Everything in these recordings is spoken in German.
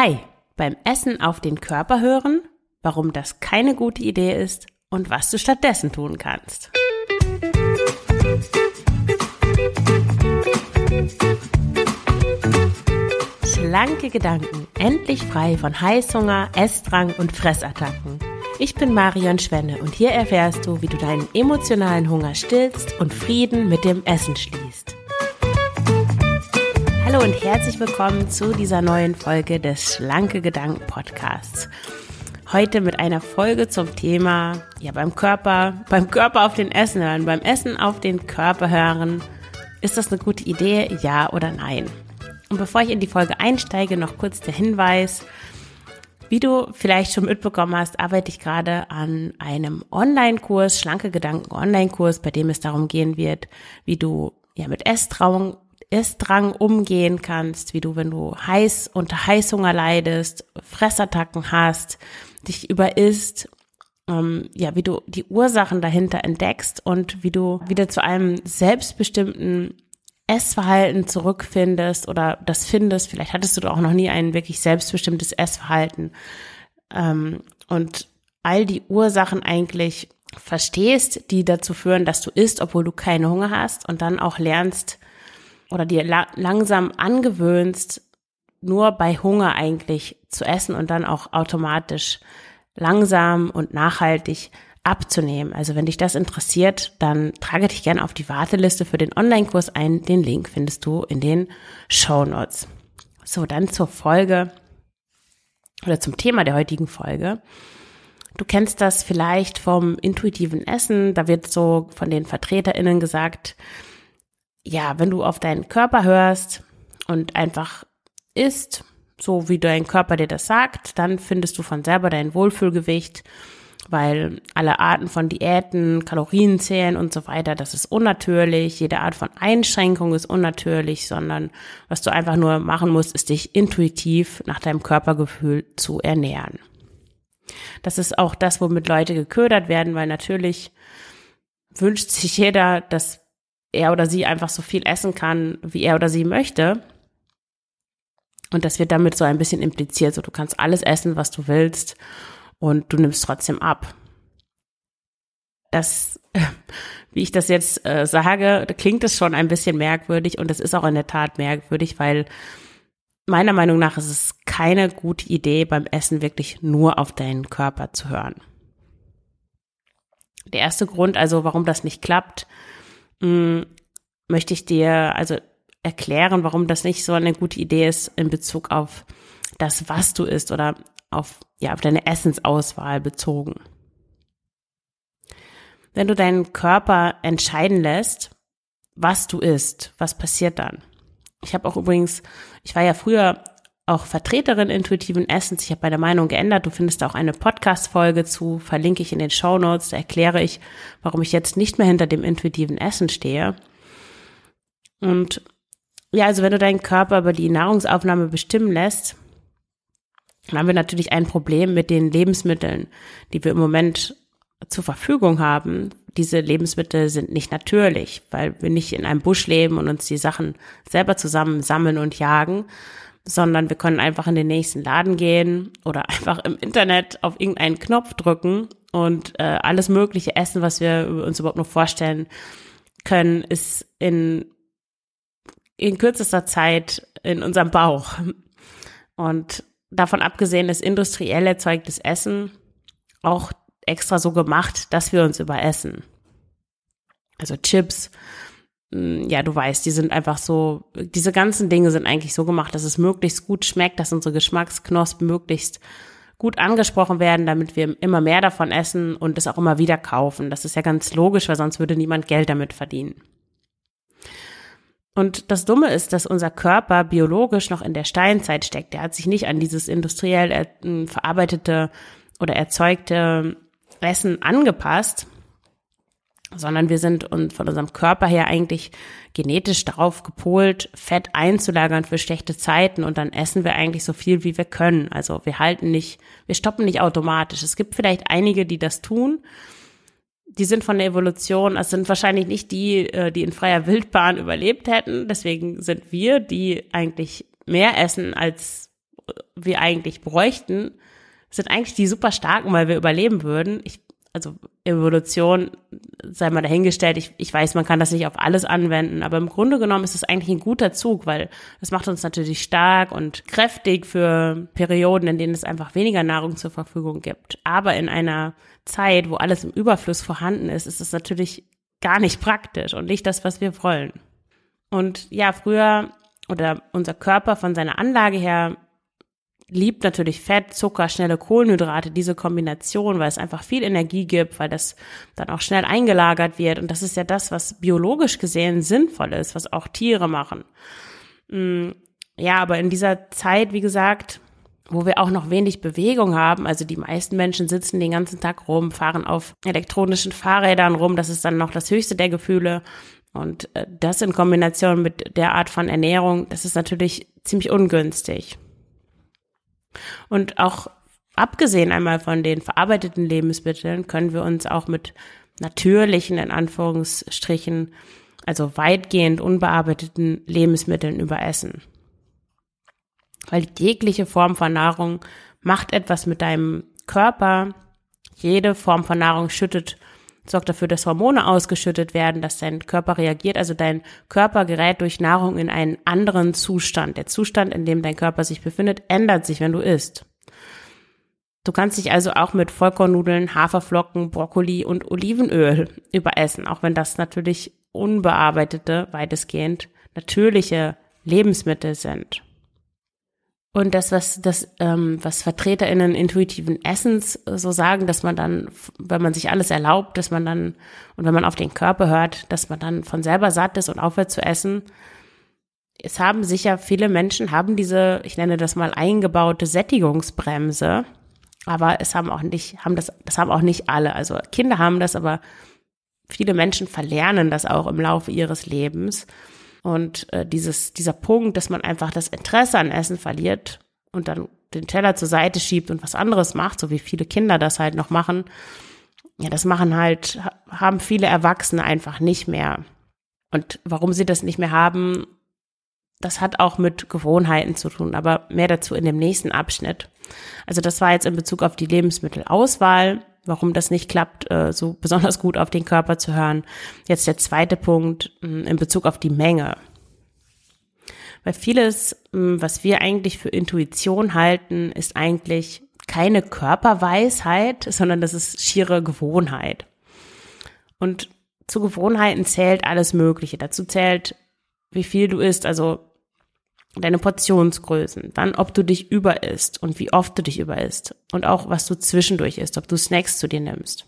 Hi, beim Essen auf den Körper hören, warum das keine gute Idee ist und was du stattdessen tun kannst. Schlanke Gedanken, endlich frei von Heißhunger, Essdrang und Fressattacken. Ich bin Marion Schwenne und hier erfährst du, wie du deinen emotionalen Hunger stillst und Frieden mit dem Essen schließt. Hallo und herzlich willkommen zu dieser neuen Folge des Schlanke Gedanken Podcasts. Heute mit einer Folge zum Thema, ja, beim Körper, beim Körper auf den Essen hören, beim Essen auf den Körper hören. Ist das eine gute Idee? Ja oder nein? Und bevor ich in die Folge einsteige, noch kurz der Hinweis. Wie du vielleicht schon mitbekommen hast, arbeite ich gerade an einem Online-Kurs, Schlanke Gedanken Online-Kurs, bei dem es darum gehen wird, wie du ja mit Esstrauung Essdrang umgehen kannst, wie du, wenn du heiß unter Heißhunger leidest, Fressattacken hast, dich überisst, ähm, ja, wie du die Ursachen dahinter entdeckst und wie du wieder zu einem selbstbestimmten Essverhalten zurückfindest oder das findest. Vielleicht hattest du auch noch nie ein wirklich selbstbestimmtes Essverhalten ähm, und all die Ursachen eigentlich verstehst, die dazu führen, dass du isst, obwohl du keine Hunger hast und dann auch lernst, oder dir la langsam angewöhnst, nur bei Hunger eigentlich zu essen und dann auch automatisch langsam und nachhaltig abzunehmen. Also wenn dich das interessiert, dann trage dich gerne auf die Warteliste für den Online-Kurs ein. Den Link findest du in den Show Notes. So, dann zur Folge oder zum Thema der heutigen Folge. Du kennst das vielleicht vom intuitiven Essen. Da wird so von den VertreterInnen gesagt, ja, wenn du auf deinen Körper hörst und einfach isst, so wie dein Körper dir das sagt, dann findest du von selber dein Wohlfühlgewicht, weil alle Arten von Diäten, Kalorien zählen und so weiter, das ist unnatürlich. Jede Art von Einschränkung ist unnatürlich, sondern was du einfach nur machen musst, ist dich intuitiv nach deinem Körpergefühl zu ernähren. Das ist auch das, womit Leute geködert werden, weil natürlich wünscht sich jeder, dass er oder sie einfach so viel essen kann, wie er oder sie möchte. Und das wird damit so ein bisschen impliziert, so du kannst alles essen, was du willst und du nimmst trotzdem ab. Das, wie ich das jetzt äh, sage, klingt es schon ein bisschen merkwürdig und es ist auch in der Tat merkwürdig, weil meiner Meinung nach ist es keine gute Idee, beim Essen wirklich nur auf deinen Körper zu hören. Der erste Grund, also warum das nicht klappt, mh, möchte ich dir also erklären, warum das nicht so eine gute Idee ist in Bezug auf das, was du isst oder auf, ja, auf deine Essensauswahl bezogen. Wenn du deinen Körper entscheiden lässt, was du isst, was passiert dann? Ich habe auch übrigens, ich war ja früher auch Vertreterin intuitiven Essens. Ich habe meine Meinung geändert. Du findest auch eine Podcast-Folge zu, verlinke ich in den Show Notes. Da erkläre ich, warum ich jetzt nicht mehr hinter dem intuitiven Essen stehe. Und ja, also wenn du deinen Körper über die Nahrungsaufnahme bestimmen lässt, dann haben wir natürlich ein Problem mit den Lebensmitteln, die wir im Moment zur Verfügung haben. Diese Lebensmittel sind nicht natürlich, weil wir nicht in einem Busch leben und uns die Sachen selber zusammen sammeln und jagen, sondern wir können einfach in den nächsten Laden gehen oder einfach im Internet auf irgendeinen Knopf drücken und äh, alles Mögliche essen, was wir uns überhaupt nur vorstellen können, ist in, in kürzester Zeit in unserem Bauch. Und davon abgesehen ist industriell erzeugtes Essen auch extra so gemacht, dass wir uns überessen. Also Chips, ja, du weißt, die sind einfach so, diese ganzen Dinge sind eigentlich so gemacht, dass es möglichst gut schmeckt, dass unsere Geschmacksknospen möglichst gut angesprochen werden, damit wir immer mehr davon essen und es auch immer wieder kaufen. Das ist ja ganz logisch, weil sonst würde niemand Geld damit verdienen. Und das Dumme ist, dass unser Körper biologisch noch in der Steinzeit steckt. Der hat sich nicht an dieses industriell verarbeitete oder erzeugte Essen angepasst, sondern wir sind und von unserem Körper her eigentlich genetisch darauf gepolt, Fett einzulagern für schlechte Zeiten und dann essen wir eigentlich so viel, wie wir können. Also wir halten nicht, wir stoppen nicht automatisch. Es gibt vielleicht einige, die das tun. Die sind von der Evolution, es sind wahrscheinlich nicht die, äh, die in freier Wildbahn überlebt hätten. Deswegen sind wir, die eigentlich mehr essen als wir eigentlich bräuchten, sind eigentlich die super starken, weil wir überleben würden. Ich, also Evolution, sei mal dahingestellt, ich, ich weiß, man kann das nicht auf alles anwenden, aber im Grunde genommen ist es eigentlich ein guter Zug, weil es macht uns natürlich stark und kräftig für Perioden, in denen es einfach weniger Nahrung zur Verfügung gibt. Aber in einer Zeit, wo alles im Überfluss vorhanden ist, ist es natürlich gar nicht praktisch und nicht das, was wir wollen. Und ja, früher oder unser Körper von seiner Anlage her liebt natürlich Fett, Zucker, schnelle Kohlenhydrate, diese Kombination, weil es einfach viel Energie gibt, weil das dann auch schnell eingelagert wird. Und das ist ja das, was biologisch gesehen sinnvoll ist, was auch Tiere machen. Mm, ja, aber in dieser Zeit, wie gesagt, wo wir auch noch wenig Bewegung haben, also die meisten Menschen sitzen den ganzen Tag rum, fahren auf elektronischen Fahrrädern rum, das ist dann noch das höchste der Gefühle. Und äh, das in Kombination mit der Art von Ernährung, das ist natürlich ziemlich ungünstig. Und auch abgesehen einmal von den verarbeiteten Lebensmitteln können wir uns auch mit natürlichen, in Anführungsstrichen, also weitgehend unbearbeiteten Lebensmitteln überessen. Weil jegliche Form von Nahrung macht etwas mit deinem Körper. Jede Form von Nahrung schüttet, sorgt dafür, dass Hormone ausgeschüttet werden, dass dein Körper reagiert. Also dein Körper gerät durch Nahrung in einen anderen Zustand. Der Zustand, in dem dein Körper sich befindet, ändert sich, wenn du isst. Du kannst dich also auch mit Vollkornnudeln, Haferflocken, Brokkoli und Olivenöl überessen, auch wenn das natürlich unbearbeitete, weitestgehend natürliche Lebensmittel sind. Und das, was das, ähm, was VertreterInnen intuitiven Essens so sagen, dass man dann, wenn man sich alles erlaubt, dass man dann, und wenn man auf den Körper hört, dass man dann von selber satt ist und aufhört zu essen. Es haben sicher viele Menschen haben diese, ich nenne das mal eingebaute Sättigungsbremse, aber es haben auch nicht, haben das, das haben auch nicht alle. Also Kinder haben das, aber viele Menschen verlernen das auch im Laufe ihres Lebens. Und äh, dieses, dieser Punkt, dass man einfach das Interesse an Essen verliert und dann den Teller zur Seite schiebt und was anderes macht, so wie viele Kinder das halt noch machen, ja, das machen halt, haben viele Erwachsene einfach nicht mehr. Und warum sie das nicht mehr haben, das hat auch mit Gewohnheiten zu tun, aber mehr dazu in dem nächsten Abschnitt. Also das war jetzt in Bezug auf die Lebensmittelauswahl warum das nicht klappt, äh, so besonders gut auf den Körper zu hören. Jetzt der zweite Punkt mm, in Bezug auf die Menge. Weil vieles, mm, was wir eigentlich für Intuition halten, ist eigentlich keine Körperweisheit, sondern das ist schiere Gewohnheit. Und zu Gewohnheiten zählt alles Mögliche. Dazu zählt, wie viel du isst, also deine Portionsgrößen, dann ob du dich überisst und wie oft du dich überisst und auch was du zwischendurch isst, ob du Snacks zu dir nimmst.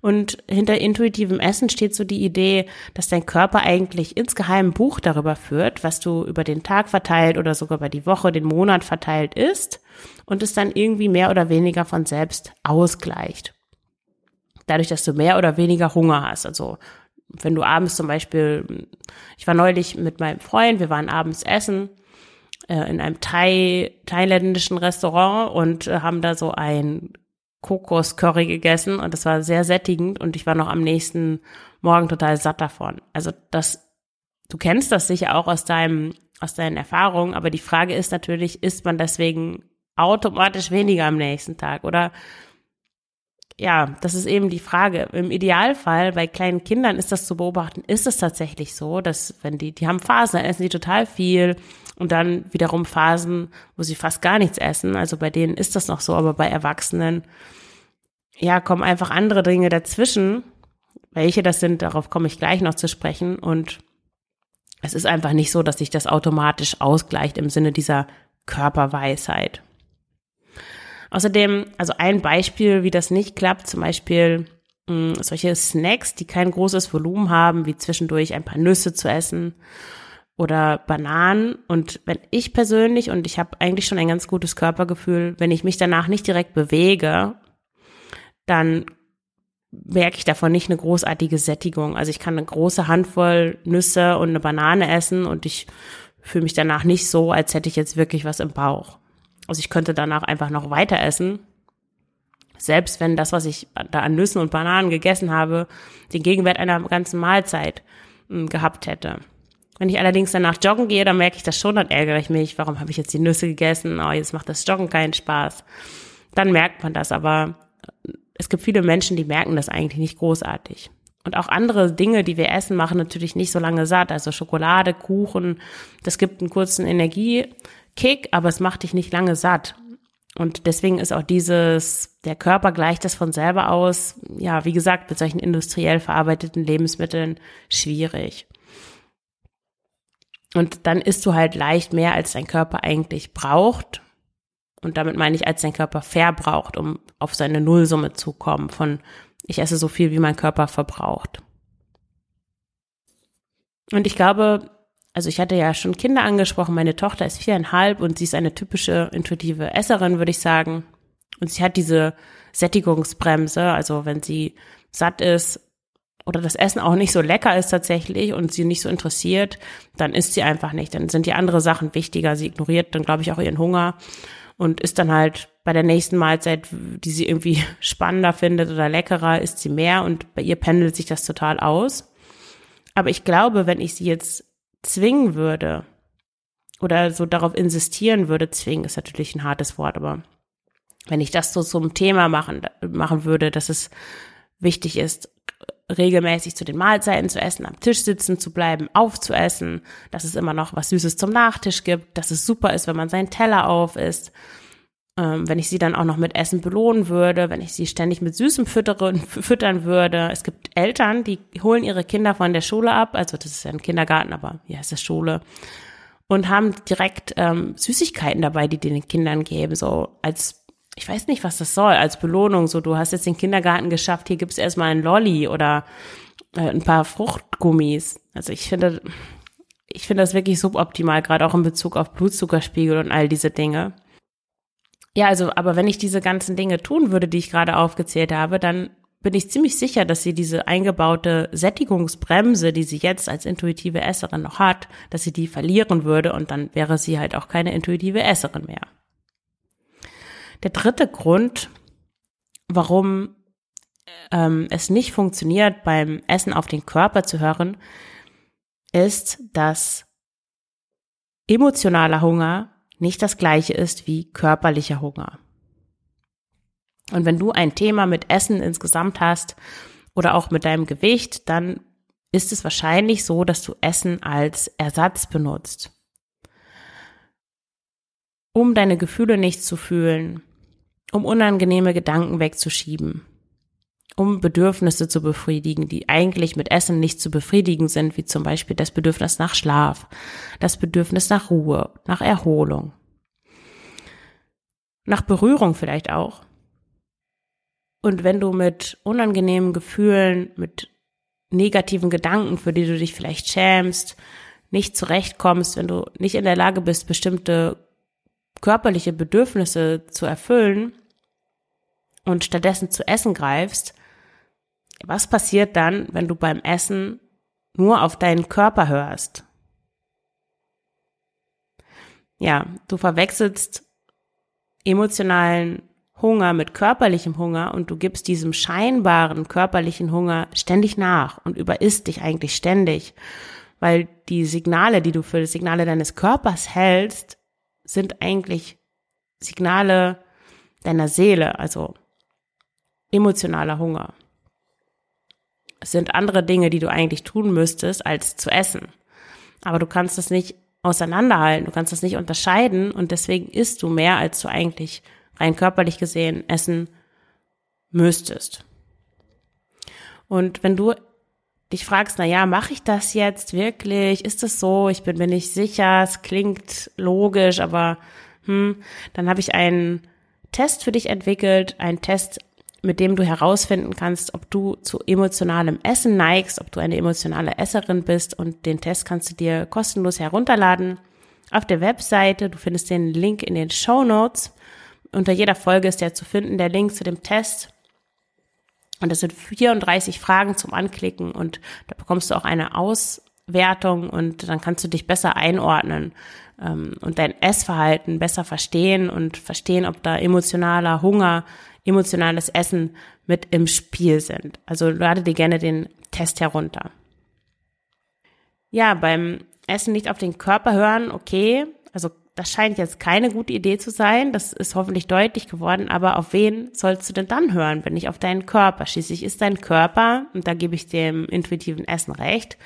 Und hinter intuitivem Essen steht so die Idee, dass dein Körper eigentlich insgeheim ein Buch darüber führt, was du über den Tag verteilt oder sogar über die Woche, den Monat verteilt isst und es dann irgendwie mehr oder weniger von selbst ausgleicht. Dadurch, dass du mehr oder weniger Hunger hast. Also wenn du abends zum Beispiel, ich war neulich mit meinem Freund, wir waren abends essen äh, in einem Thai, thailändischen Restaurant und äh, haben da so ein Kokoscurry gegessen und das war sehr sättigend und ich war noch am nächsten Morgen total satt davon. Also das, du kennst das sicher auch aus deinem, aus deinen Erfahrungen, aber die Frage ist natürlich, isst man deswegen automatisch weniger am nächsten Tag oder ja, das ist eben die Frage. Im Idealfall bei kleinen Kindern ist das zu beobachten, ist es tatsächlich so, dass wenn die, die haben Phasen, dann essen die total viel und dann wiederum Phasen, wo sie fast gar nichts essen. Also bei denen ist das noch so, aber bei Erwachsenen, ja, kommen einfach andere Dinge dazwischen. Welche das sind, darauf komme ich gleich noch zu sprechen. Und es ist einfach nicht so, dass sich das automatisch ausgleicht im Sinne dieser Körperweisheit. Außerdem, also ein Beispiel, wie das nicht klappt, zum Beispiel mh, hm, solche Snacks, die kein großes Volumen haben, wie zwischendurch ein paar Nüsse zu essen oder Bananen. Und wenn ich persönlich, und ich habe eigentlich schon ein ganz gutes Körpergefühl, wenn ich mich danach nicht direkt bewege, dann merke ich davon nicht eine großartige Sättigung. Also ich kann eine große Handvoll Nüsse und eine Banane essen und ich fühle mich danach nicht so, als hätte ich jetzt wirklich was im Bauch. Also ich könnte danach einfach noch weiter essen. Selbst wenn das, was ich da an Nüssen und Bananen gegessen habe, den Gegenwert einer ganzen Mahlzeit hm, gehabt hätte. Wenn ich allerdings danach joggen gehe, dann merke ich das schon, dann ärgere ich mich, warum habe ich jetzt die Nüsse gegessen? Oh, jetzt macht das Joggen keinen Spaß. Dann merkt man das, aber es gibt viele Menschen, die merken das eigentlich nicht großartig. Und auch andere Dinge, die wir essen, machen natürlich nicht so lange satt. Also Schokolade, Kuchen, das gibt einen kurzen Energiekick, aber es macht dich nicht lange satt. Und deswegen ist auch dieses, der Körper gleicht das von selber aus, ja, wie gesagt, mit solchen industriell verarbeiteten Lebensmitteln schwierig. Und dann isst du halt leicht mehr, als dein Körper eigentlich braucht. Und damit meine ich, als dein Körper verbraucht, um auf seine Nullsumme zu kommen von ich esse so viel, wie mein Körper verbraucht. Und ich glaube, also ich hatte ja schon Kinder angesprochen, meine Tochter ist viereinhalb und sie ist eine typische intuitive Esserin, würde ich sagen. Und sie hat diese Sättigungsbremse, also wenn sie satt ist oder das Essen auch nicht so lecker ist tatsächlich und sie nicht so interessiert, dann isst sie einfach nicht. Dann sind die andere Sachen wichtiger. Sie ignoriert dann, glaube ich, auch ihren Hunger und ist dann halt bei der nächsten Mahlzeit, die sie irgendwie spannender findet oder leckerer, isst sie mehr und bei ihr pendelt sich das total aus. Aber ich glaube, wenn ich sie jetzt zwingen würde oder so darauf insistieren würde, zwingen ist natürlich ein hartes Wort, aber wenn ich das so zum Thema machen, machen würde, dass es wichtig ist, regelmäßig zu den Mahlzeiten zu essen, am Tisch sitzen zu bleiben, aufzuessen, dass es immer noch was Süßes zum Nachtisch gibt, dass es super ist, wenn man seinen Teller auf isst. Ähm, wenn ich sie dann auch noch mit Essen belohnen würde, wenn ich sie ständig mit Süßem füttern, füttern würde. Es gibt Eltern, die holen ihre Kinder von der Schule ab, also das ist ja ein Kindergarten, aber ja, es ist Schule, und haben direkt ähm, Süßigkeiten dabei, die den Kindern geben, so als ich weiß nicht, was das soll, als Belohnung. So, du hast jetzt den Kindergarten geschafft, hier gibt's erstmal ein Lolli oder äh, ein paar Fruchtgummis. Also ich finde, ich finde das wirklich suboptimal, gerade auch in Bezug auf Blutzuckerspiegel und all diese Dinge. Ja, also, aber wenn ich diese ganzen Dinge tun würde, die ich gerade aufgezählt habe, dann bin ich ziemlich sicher, dass sie diese eingebaute Sättigungsbremse, die sie jetzt als intuitive Esserin noch hat, dass sie die verlieren würde und dann wäre sie halt auch keine intuitive Esserin mehr. Der dritte Grund, warum ähm, es nicht funktioniert, beim Essen auf den Körper zu hören, ist, dass emotionaler Hunger nicht das gleiche ist wie körperlicher Hunger. Und wenn du ein Thema mit Essen insgesamt hast oder auch mit deinem Gewicht, dann ist es wahrscheinlich so, dass du Essen als Ersatz benutzt. Um deine Gefühle nicht zu fühlen, um unangenehme Gedanken wegzuschieben, um Bedürfnisse zu befriedigen, die eigentlich mit Essen nicht zu befriedigen sind, wie zum Beispiel das Bedürfnis nach Schlaf, das Bedürfnis nach Ruhe, nach Erholung, nach Berührung vielleicht auch. Und wenn du mit unangenehmen Gefühlen, mit negativen Gedanken, für die du dich vielleicht schämst, nicht zurechtkommst, wenn du nicht in der Lage bist, bestimmte körperliche Bedürfnisse zu erfüllen und stattdessen zu essen greifst, was passiert dann, wenn du beim Essen nur auf deinen Körper hörst? Ja, du verwechselst emotionalen Hunger mit körperlichem Hunger und du gibst diesem scheinbaren körperlichen Hunger ständig nach und überisst dich eigentlich ständig, weil die Signale, die du für die Signale deines Körpers hältst, sind eigentlich Signale deiner Seele, also emotionaler Hunger. Es sind andere Dinge, die du eigentlich tun müsstest, als zu essen. Aber du kannst das nicht auseinanderhalten, du kannst das nicht unterscheiden und deswegen isst du mehr, als du eigentlich rein körperlich gesehen essen müsstest. Und wenn du dich fragst, na ja, mache ich das jetzt wirklich? Ist das so? Ich bin mir nicht sicher. Es klingt logisch, aber hm, dann habe ich einen Test für dich entwickelt, einen Test, mit dem du herausfinden kannst, ob du zu emotionalem Essen neigst, ob du eine emotionale Esserin bist und den Test kannst du dir kostenlos herunterladen auf der Webseite. Du findest den Link in den Show Notes. Unter jeder Folge ist der zu finden, der Link zu dem Test. Und das sind 34 Fragen zum Anklicken und da bekommst du auch eine Auswertung und dann kannst du dich besser einordnen ähm, und dein Essverhalten besser verstehen und verstehen, ob da emotionaler Hunger, emotionales Essen mit im Spiel sind. Also lade dir gerne den Test herunter. ja, beim Essen nicht auf den Körper hören, okay, also das scheint jetzt keine gute Idee zu sein, das ist hoffentlich deutlich geworden, aber auf wen sollst du denn dann hören, wenn nicht auf deinen Körper? Schließlich ist dein Körper, und da gebe ich dem intuitiven Essen recht,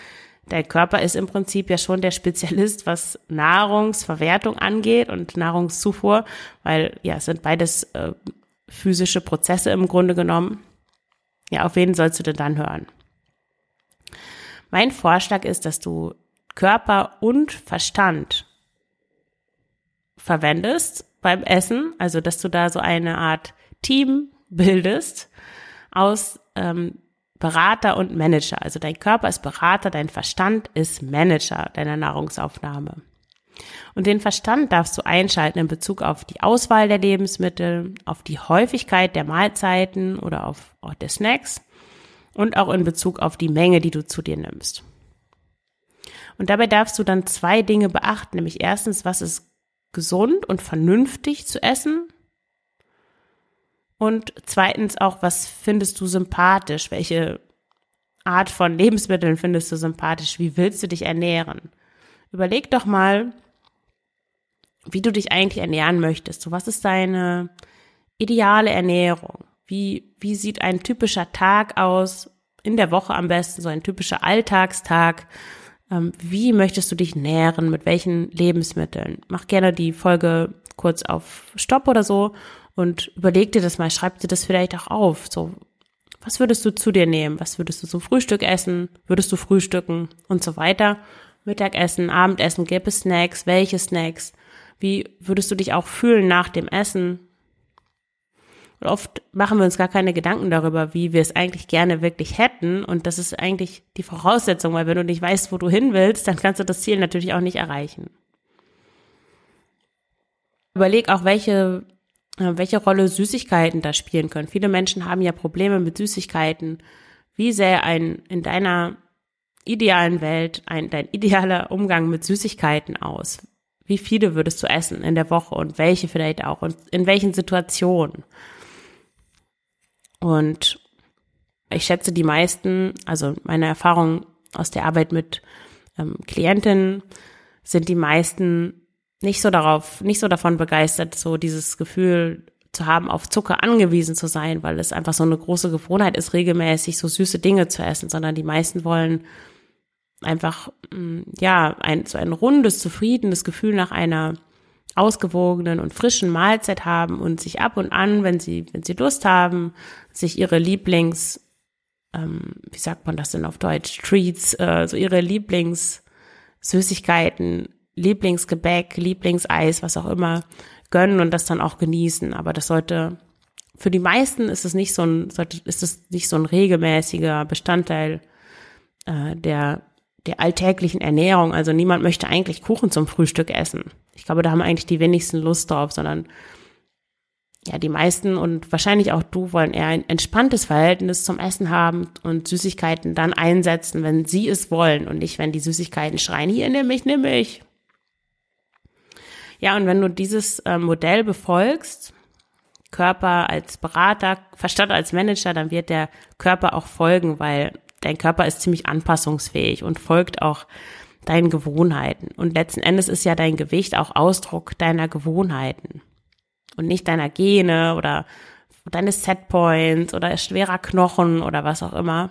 dein Körper ist im Prinzip ja schon der Spezialist, was Nahrungsverwertung angeht und Nahrungszufuhr, weil ja, es sind beides äh, physische Prozesse im Grunde genommen. Ja, auf wen sollst du denn dann hören? Mein Vorschlag ist, dass du Körper und Verstand verwendest beim Essen, also dass du da so eine Art Team bildest aus ähm, Berater und Manager. Also dein Körper ist Berater, dein Verstand ist Manager deiner Nahrungsaufnahme. Und den Verstand darfst du einschalten in Bezug auf die Auswahl der Lebensmittel, auf die Häufigkeit der Mahlzeiten oder auf Ort der Snacks und auch in Bezug auf die Menge, die du zu dir nimmst. Und dabei darfst du dann zwei Dinge beachten, nämlich erstens, was ist gesund und vernünftig zu essen und zweitens auch, was findest du sympathisch? Welche Art von Lebensmitteln findest du sympathisch? Wie willst du dich ernähren? Überleg doch mal, wie du dich eigentlich ernähren möchtest. So, was ist deine ideale Ernährung? Wie, wie sieht ein typischer Tag aus? In der Woche am besten, so ein typischer Alltagstag. Ähm, wie möchtest du dich nähren? Mit welchen Lebensmitteln? Mach gerne die Folge kurz auf Stopp oder so und überleg dir das mal, schreib dir das vielleicht auch auf. So, was würdest du zu dir nehmen? Was würdest du zum Frühstück essen? Würdest du frühstücken und so weiter? Mittagessen, Abendessen, gäbe es Snacks? Welche Snacks? Wie würdest du dich auch fühlen nach dem Essen? Und oft machen wir uns gar keine Gedanken darüber, wie wir es eigentlich gerne wirklich hätten. Und das ist eigentlich die Voraussetzung, weil wenn du nicht weißt, wo du hin willst, dann kannst du das Ziel natürlich auch nicht erreichen. Überleg auch, welche äh, welche Rolle Süßigkeiten da spielen können. Viele Menschen haben ja Probleme mit Süßigkeiten. Wie sähe ein in deiner idealen Welt ein dein idealer Umgang mit Süßigkeiten aus? Wie viele würdest du essen in der Woche und welche vielleicht auch und in welchen Situationen? Und ich schätze, die meisten, also meine Erfahrung aus der Arbeit mit ähm, Klientinnen, sind die meisten nicht so darauf, nicht so davon begeistert, so dieses Gefühl zu haben, auf Zucker angewiesen zu sein, weil es einfach so eine große Gewohnheit ist, regelmäßig so süße Dinge zu essen, sondern die meisten wollen einfach, mm, ja, ein, so ein rundes, zufriedenes Gefühl nach einer ausgewogenen und frischen Mahlzeit haben und sich ab und an, wenn sie, wenn sie Lust haben, sich ihre Lieblings, ähm, wie sagt man das denn auf Deutsch, Treats, äh, so ihre Lieblingssüßigkeiten Lieblingsgebäck, Lieblingseis, was auch immer, gönnen und das dann auch genießen. Aber das sollte, für die meisten ist es nicht so ein, sollte, ist es nicht so ein regelmäßiger Bestandteil äh, der, der alltäglichen Ernährung. Also niemand möchte eigentlich Kuchen zum Frühstück essen. Ich glaube, da haben eigentlich die wenigsten Lust drauf, sondern ja, die meisten und wahrscheinlich auch du wollen eher ein entspanntes Verhältnis zum Essen haben und Süßigkeiten dann einsetzen, wenn sie es wollen und nicht, wenn die Süßigkeiten schreien, hier nimm mich, nimm mich. Ja, und wenn du dieses äh, Modell befolgst, Körper als Berater, Verstand als Manager, dann wird der Körper auch folgen, weil dein Körper ist ziemlich anpassungsfähig und folgt auch deinen Gewohnheiten. Und letzten Endes ist ja dein Gewicht auch Ausdruck deiner Gewohnheiten und nicht deiner Gene oder deines Setpoints oder schwerer Knochen oder was auch immer.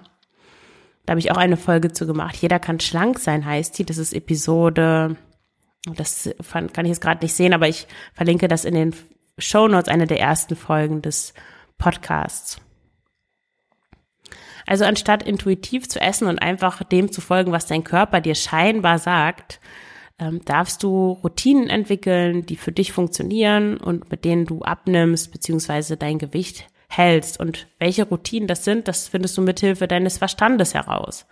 Da habe ich auch eine Folge zu gemacht. Jeder kann schlank sein, heißt die. Das ist Episode das kann ich jetzt gerade nicht sehen, aber ich verlinke das in den Show Notes, eine der ersten Folgen des Podcasts. Also anstatt intuitiv zu essen und einfach dem zu folgen, was dein Körper dir scheinbar sagt, ähm, darfst du Routinen entwickeln, die für dich funktionieren und mit denen du abnimmst beziehungsweise dein Gewicht hältst. Und welche Routinen das sind, das findest du mithilfe deines Verstandes heraus.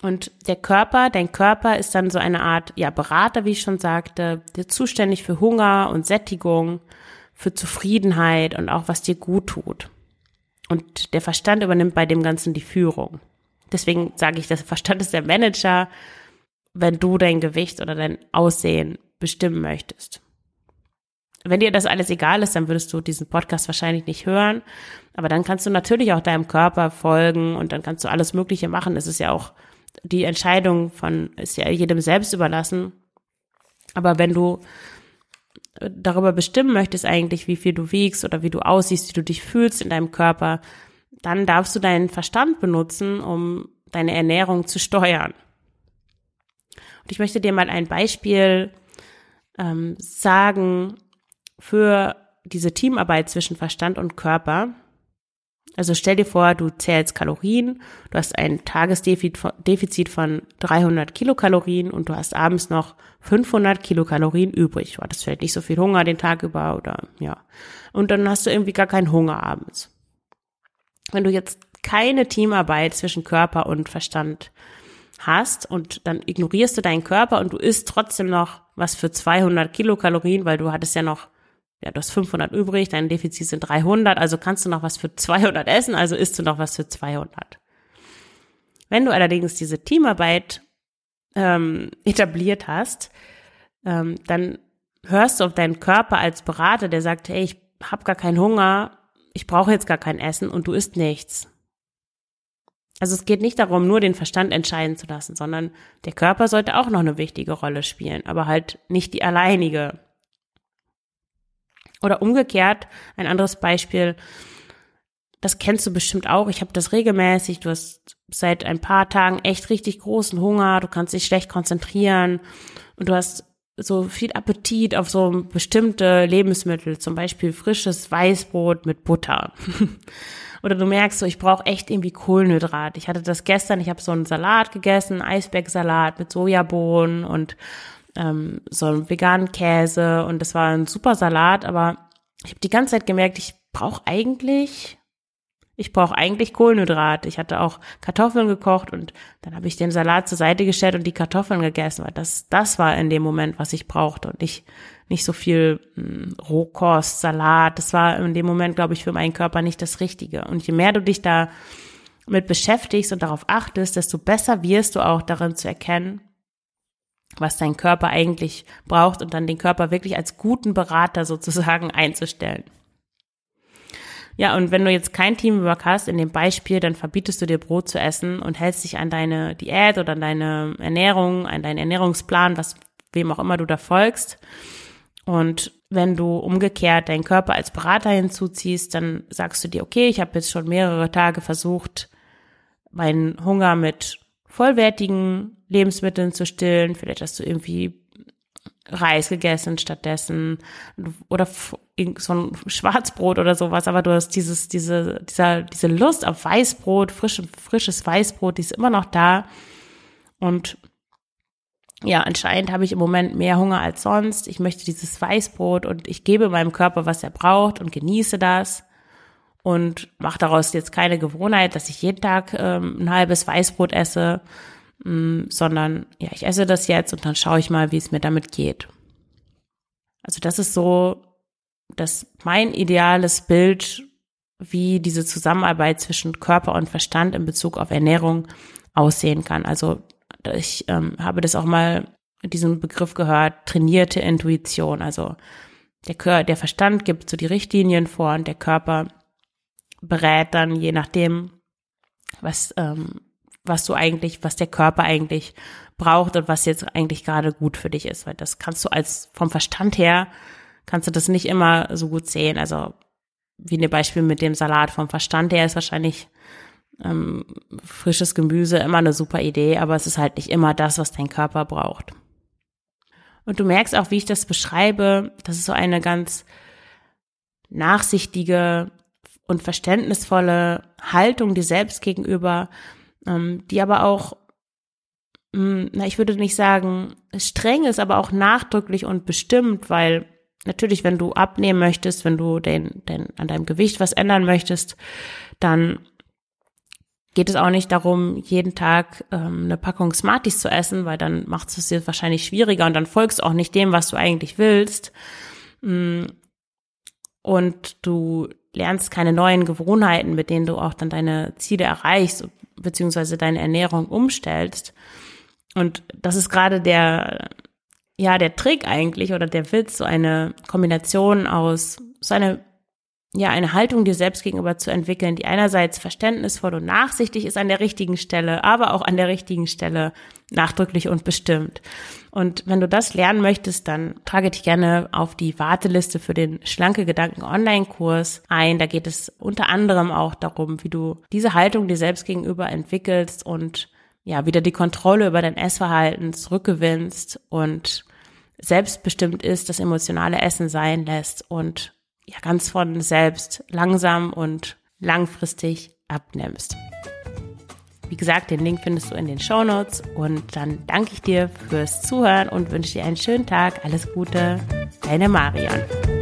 Und der Körper, dein Körper ist dann so eine Art, ja, Berater, wie ich schon sagte, der zuständig für Hunger und Sättigung, für Zufriedenheit und auch was dir gut tut. Und der Verstand übernimmt bei dem Ganzen die Führung. Deswegen sage ich, der Verstand ist der Manager, wenn du dein Gewicht oder dein Aussehen bestimmen möchtest. Wenn dir das alles egal ist, dann würdest du diesen Podcast wahrscheinlich nicht hören. Aber dann kannst du natürlich auch deinem Körper folgen und dann kannst du alles Mögliche machen. Es ist ja auch die Entscheidung von ist ja jedem selbst überlassen. Aber wenn du darüber bestimmen möchtest eigentlich, wie viel du wiegst oder wie du aussiehst, wie du dich fühlst in deinem Körper, dann darfst du deinen Verstand benutzen, um deine Ernährung zu steuern. Und ich möchte dir mal ein Beispiel ähm, sagen für diese Teamarbeit zwischen Verstand und Körper. Also stell dir vor, du zählst Kalorien, du hast ein Tagesdefizit von 300 Kilokalorien und du hast abends noch 500 Kilokalorien übrig. Du hattest vielleicht nicht so viel Hunger den Tag über oder ja. Und dann hast du irgendwie gar keinen Hunger abends. Wenn du jetzt keine Teamarbeit zwischen Körper und Verstand hast und dann ignorierst du deinen Körper und du isst trotzdem noch was für 200 Kilokalorien, weil du hattest ja noch ja, du hast 500 übrig, dein Defizit sind 300, also kannst du noch was für 200 essen, also isst du noch was für 200. Wenn du allerdings diese Teamarbeit ähm, etabliert hast, ähm, dann hörst du auf deinen Körper als Berater, der sagt, hey, ich habe gar keinen Hunger, ich brauche jetzt gar kein Essen und du isst nichts. Also es geht nicht darum, nur den Verstand entscheiden zu lassen, sondern der Körper sollte auch noch eine wichtige Rolle spielen, aber halt nicht die alleinige. Oder umgekehrt, ein anderes Beispiel, das kennst du bestimmt auch, ich habe das regelmäßig, du hast seit ein paar Tagen echt richtig großen Hunger, du kannst dich schlecht konzentrieren. Und du hast so viel Appetit auf so bestimmte Lebensmittel, zum Beispiel frisches Weißbrot mit Butter. Oder du merkst so, ich brauche echt irgendwie Kohlenhydrat. Ich hatte das gestern, ich habe so einen Salat gegessen, Eisbergsalat mit Sojabohnen und ähm, so einen veganen Käse und das war ein super Salat, aber ich habe die ganze Zeit gemerkt, ich brauche eigentlich, ich brauche eigentlich Kohlenhydrat. Ich hatte auch Kartoffeln gekocht und dann habe ich den Salat zur Seite gestellt und die Kartoffeln gegessen, weil das, das war in dem Moment, was ich brauchte und nicht, nicht so viel mh, hm, Rohkost, Salat. Das war in dem Moment, glaube ich, für meinen Körper nicht das Richtige. Und je mehr du dich da mit beschäftigst und darauf achtest, desto besser wirst du auch darin zu erkennen, was dein Körper eigentlich braucht und dann den Körper wirklich als guten Berater sozusagen einzustellen. Ja, und wenn du jetzt kein Teamwork hast, in dem Beispiel, dann verbietest du dir Brot zu essen und hältst dich an deine Diät oder an deine Ernährung, an deinen Ernährungsplan, was wem auch immer du da folgst. Und wenn du umgekehrt deinen Körper als Berater hinzuziehst, dann sagst du dir, okay, ich habe jetzt schon mehrere Tage versucht, meinen Hunger mit vollwertigen Lebensmitteln zu stillen. Vielleicht hast du irgendwie Reis gegessen stattdessen oder so ein Schwarzbrot oder sowas, aber du hast dieses, diese, dieser, diese Lust auf Weißbrot, frisches, frisches Weißbrot, die ist immer noch da. Und ja, anscheinend habe ich im Moment mehr Hunger als sonst. Ich möchte dieses Weißbrot und ich gebe meinem Körper, was er braucht und genieße das und mache daraus jetzt keine Gewohnheit, dass ich jeden Tag ähm, ein halbes Weißbrot esse, sondern ja, ich esse das jetzt und dann schaue ich mal, wie es mir damit geht. Also das ist so, dass mein ideales Bild, wie diese Zusammenarbeit zwischen Körper und Verstand in Bezug auf Ernährung aussehen kann. Also ich ähm, habe das auch mal diesen Begriff gehört, trainierte Intuition. Also der, Kör der Verstand gibt so die Richtlinien vor und der Körper berät dann, je nachdem, was, ähm, was du eigentlich, was der Körper eigentlich braucht und was jetzt eigentlich gerade gut für dich ist. Weil das kannst du als vom Verstand her, kannst du das nicht immer so gut sehen. Also wie ein Beispiel mit dem Salat vom Verstand her ist wahrscheinlich ähm, frisches Gemüse immer eine super Idee, aber es ist halt nicht immer das, was dein Körper braucht. Und du merkst auch, wie ich das beschreibe, das ist so eine ganz nachsichtige und verständnisvolle Haltung dir selbst gegenüber, ähm, die aber auch, mh, hm, na, ich würde nicht sagen streng ist, aber auch nachdrücklich und bestimmt, weil natürlich, wenn du abnehmen möchtest, wenn du den, den, an deinem Gewicht was ändern möchtest, dann geht es auch nicht darum, jeden Tag ähm, eine Packung Smarties zu essen, weil dann macht es dir wahrscheinlich schwieriger und dann folgst du auch nicht dem, was du eigentlich willst. Hm, und du lernst keine neuen Gewohnheiten, mit denen du auch dann deine Ziele erreichst, beziehungsweise deine Ernährung umstellst. Und das ist gerade der, ja, der Trick eigentlich oder der Witz, so eine Kombination aus, so eine ja, eine Haltung dir selbst gegenüber zu entwickeln, die einerseits verständnisvoll und nachsichtig ist an der richtigen Stelle, aber auch an der richtigen Stelle nachdrücklich und bestimmt. Und wenn du das lernen möchtest, dann trage dich gerne auf die Warteliste für den Schlanke Gedanken Online-Kurs ein. Da geht es unter anderem auch darum, wie du diese Haltung dir selbst gegenüber entwickelst und ja, wieder die Kontrolle über dein Essverhalten zurückgewinnst und selbstbestimmt ist, das emotionale Essen sein lässt und ja ganz von selbst langsam und langfristig abnimmst. Wie gesagt, den Link findest du in den Show Notes und dann danke ich dir fürs Zuhören und wünsche dir einen schönen Tag. Alles Gute, deine Marion.